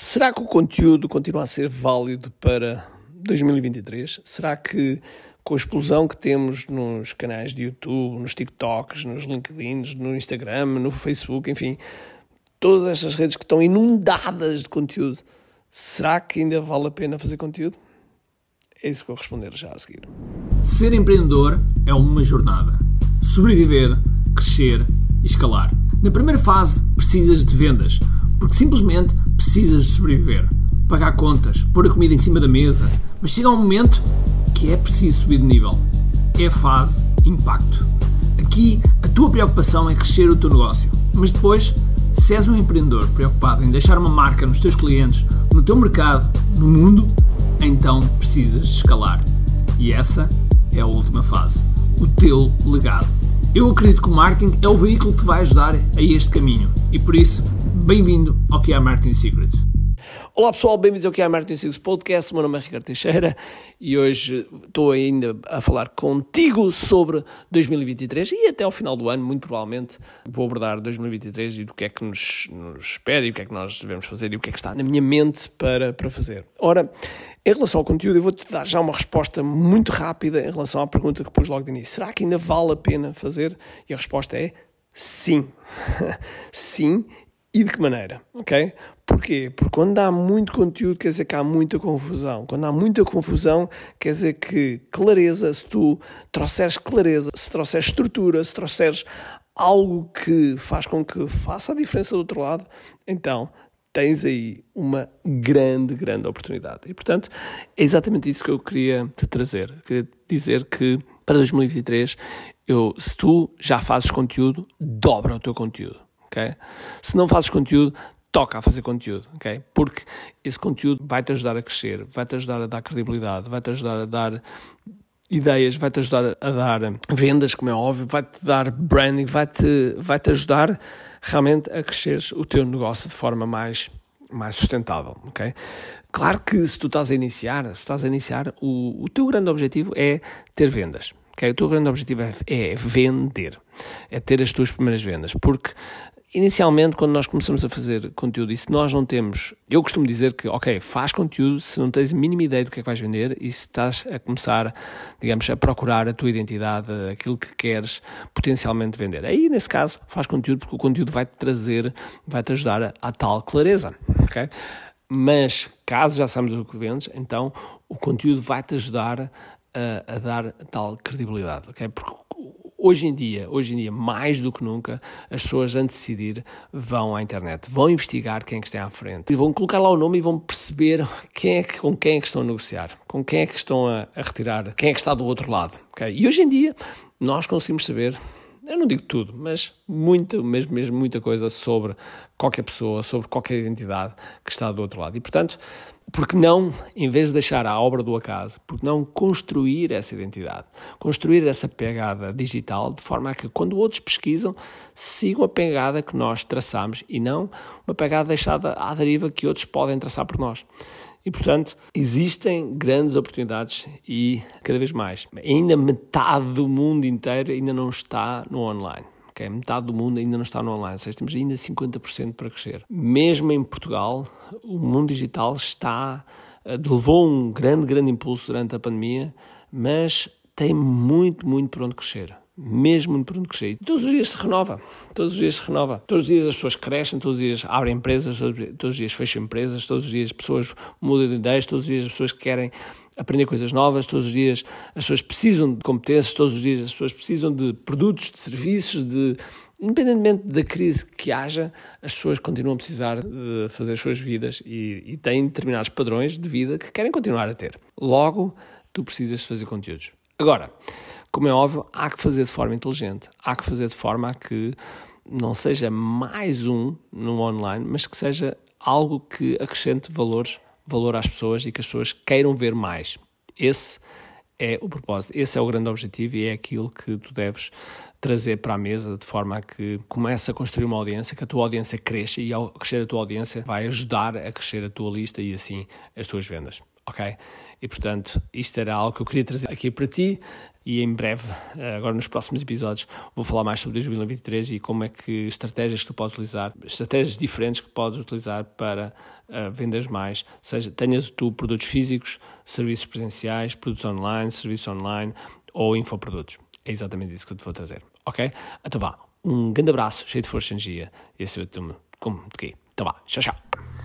Será que o conteúdo continua a ser válido para 2023? Será que com a explosão que temos nos canais de YouTube, nos TikToks, nos LinkedIn, no Instagram, no Facebook, enfim, todas estas redes que estão inundadas de conteúdo, será que ainda vale a pena fazer conteúdo? É isso que vou responder já a seguir. Ser empreendedor é uma jornada. Sobreviver, crescer e escalar. Na primeira fase, precisas de vendas porque simplesmente precisas de sobreviver, pagar contas, pôr a comida em cima da mesa, mas chega um momento que é preciso subir de nível. É a fase impacto. Aqui a tua preocupação é crescer o teu negócio, mas depois, se és um empreendedor preocupado em deixar uma marca nos teus clientes, no teu mercado, no mundo, então precisas escalar. E essa é a última fase, o teu legado. Eu acredito que o marketing é o veículo que te vai ajudar a este caminho e por isso Bem-vindo ao que é Marketing Secrets. Olá pessoal, bem-vindos ao que é Marketing Secrets Podcast. Meu nome é Ricardo Teixeira e hoje estou ainda a falar contigo sobre 2023 e até ao final do ano, muito provavelmente, vou abordar 2023 e do que é que nos, nos espera e o que é que nós devemos fazer e o que é que está na minha mente para, para fazer. Ora, em relação ao conteúdo, eu vou-te dar já uma resposta muito rápida em relação à pergunta que pus logo de início. Será que ainda vale a pena fazer? E a resposta é sim. sim, e de que maneira, ok? Porquê? Porque quando há muito conteúdo quer dizer que há muita confusão. Quando há muita confusão quer dizer que clareza, se tu trouxeres clareza, se trouxeres estrutura, se trouxeres algo que faz com que faça a diferença do outro lado, então tens aí uma grande, grande oportunidade. E portanto, é exatamente isso que eu queria te trazer. Queria dizer que para 2023, eu, se tu já fazes conteúdo, dobra o teu conteúdo ok? Se não fazes conteúdo, toca a fazer conteúdo, ok? Porque esse conteúdo vai-te ajudar a crescer, vai-te ajudar a dar credibilidade, vai-te ajudar a dar ideias, vai-te ajudar a dar vendas, como é óbvio, vai-te dar branding, vai-te vai -te ajudar realmente a crescer o teu negócio de forma mais, mais sustentável, ok? Claro que se tu estás a iniciar, se estás a iniciar, o, o teu grande objetivo é ter vendas, ok? O teu grande objetivo é, é vender, é ter as tuas primeiras vendas, porque Inicialmente, quando nós começamos a fazer conteúdo, e se nós não temos. Eu costumo dizer que, ok, faz conteúdo se não tens a mínima ideia do que é que vais vender e se estás a começar, digamos, a procurar a tua identidade, aquilo que queres potencialmente vender. Aí, nesse caso, faz conteúdo porque o conteúdo vai-te trazer, vai-te ajudar a, a tal clareza, ok? Mas, caso já sabemos o que vendes, então o conteúdo vai-te ajudar a, a dar tal credibilidade, ok? Porque hoje em dia, hoje em dia, mais do que nunca, as pessoas, antes de decidir, vão à internet, vão investigar quem é que está à frente, e vão colocar lá o nome e vão perceber quem é que, com quem é que estão a negociar, com quem é que estão a, a retirar, quem é que está do outro lado. Okay? E hoje em dia, nós conseguimos saber eu não digo tudo, mas muita, mesmo, mesmo muita coisa sobre qualquer pessoa, sobre qualquer identidade que está do outro lado. E, portanto, porque não, em vez de deixar a obra do acaso, porque não construir essa identidade, construir essa pegada digital, de forma a que quando outros pesquisam, sigam a pegada que nós traçamos e não uma pegada deixada à deriva que outros podem traçar por nós. E, portanto, existem grandes oportunidades e, cada vez mais, ainda metade do mundo inteiro ainda não está no online. Okay? Metade do mundo ainda não está no online, ou seja, temos ainda 50% para crescer. Mesmo em Portugal, o mundo digital está, eh, levou um grande, grande impulso durante a pandemia, mas tem muito, muito para onde crescer mesmo muito por onde crescer. Todos os dias se renova, todos os dias se renova. Todos os dias as pessoas crescem, todos os dias abrem empresas, todos os dias fecham empresas, todos os dias as pessoas mudam de ideias, todos os dias as pessoas querem aprender coisas novas, todos os dias as pessoas precisam de competências, todos os dias as pessoas precisam de produtos, de serviços, de independentemente da crise que haja, as pessoas continuam a precisar de fazer as suas vidas e, e têm determinados padrões de vida que querem continuar a ter. Logo, tu precisas fazer conteúdos. Agora, como é óbvio, há que fazer de forma inteligente, há que fazer de forma a que não seja mais um no online, mas que seja algo que acrescente valores, valor às pessoas e que as pessoas queiram ver mais. Esse é o propósito, esse é o grande objetivo e é aquilo que tu deves trazer para a mesa de forma a que comece a construir uma audiência, que a tua audiência cresça e ao crescer a tua audiência vai ajudar a crescer a tua lista e assim as tuas vendas. Ok? E portanto, isto era algo que eu queria trazer aqui para ti e em breve, eh, agora nos próximos episódios, vou falar mais sobre 2023 e como é que estratégias que tu podes utilizar, estratégias diferentes que podes utilizar para uh, vendas mais, seja tenhas tu produtos físicos, serviços presenciais, produtos online, serviços online ou infoprodutos. É exatamente isso que eu te vou trazer, ok? Então vá, um grande abraço, cheio de força e energia e acima de tudo, como de quê? Então vá, tchau, tchau.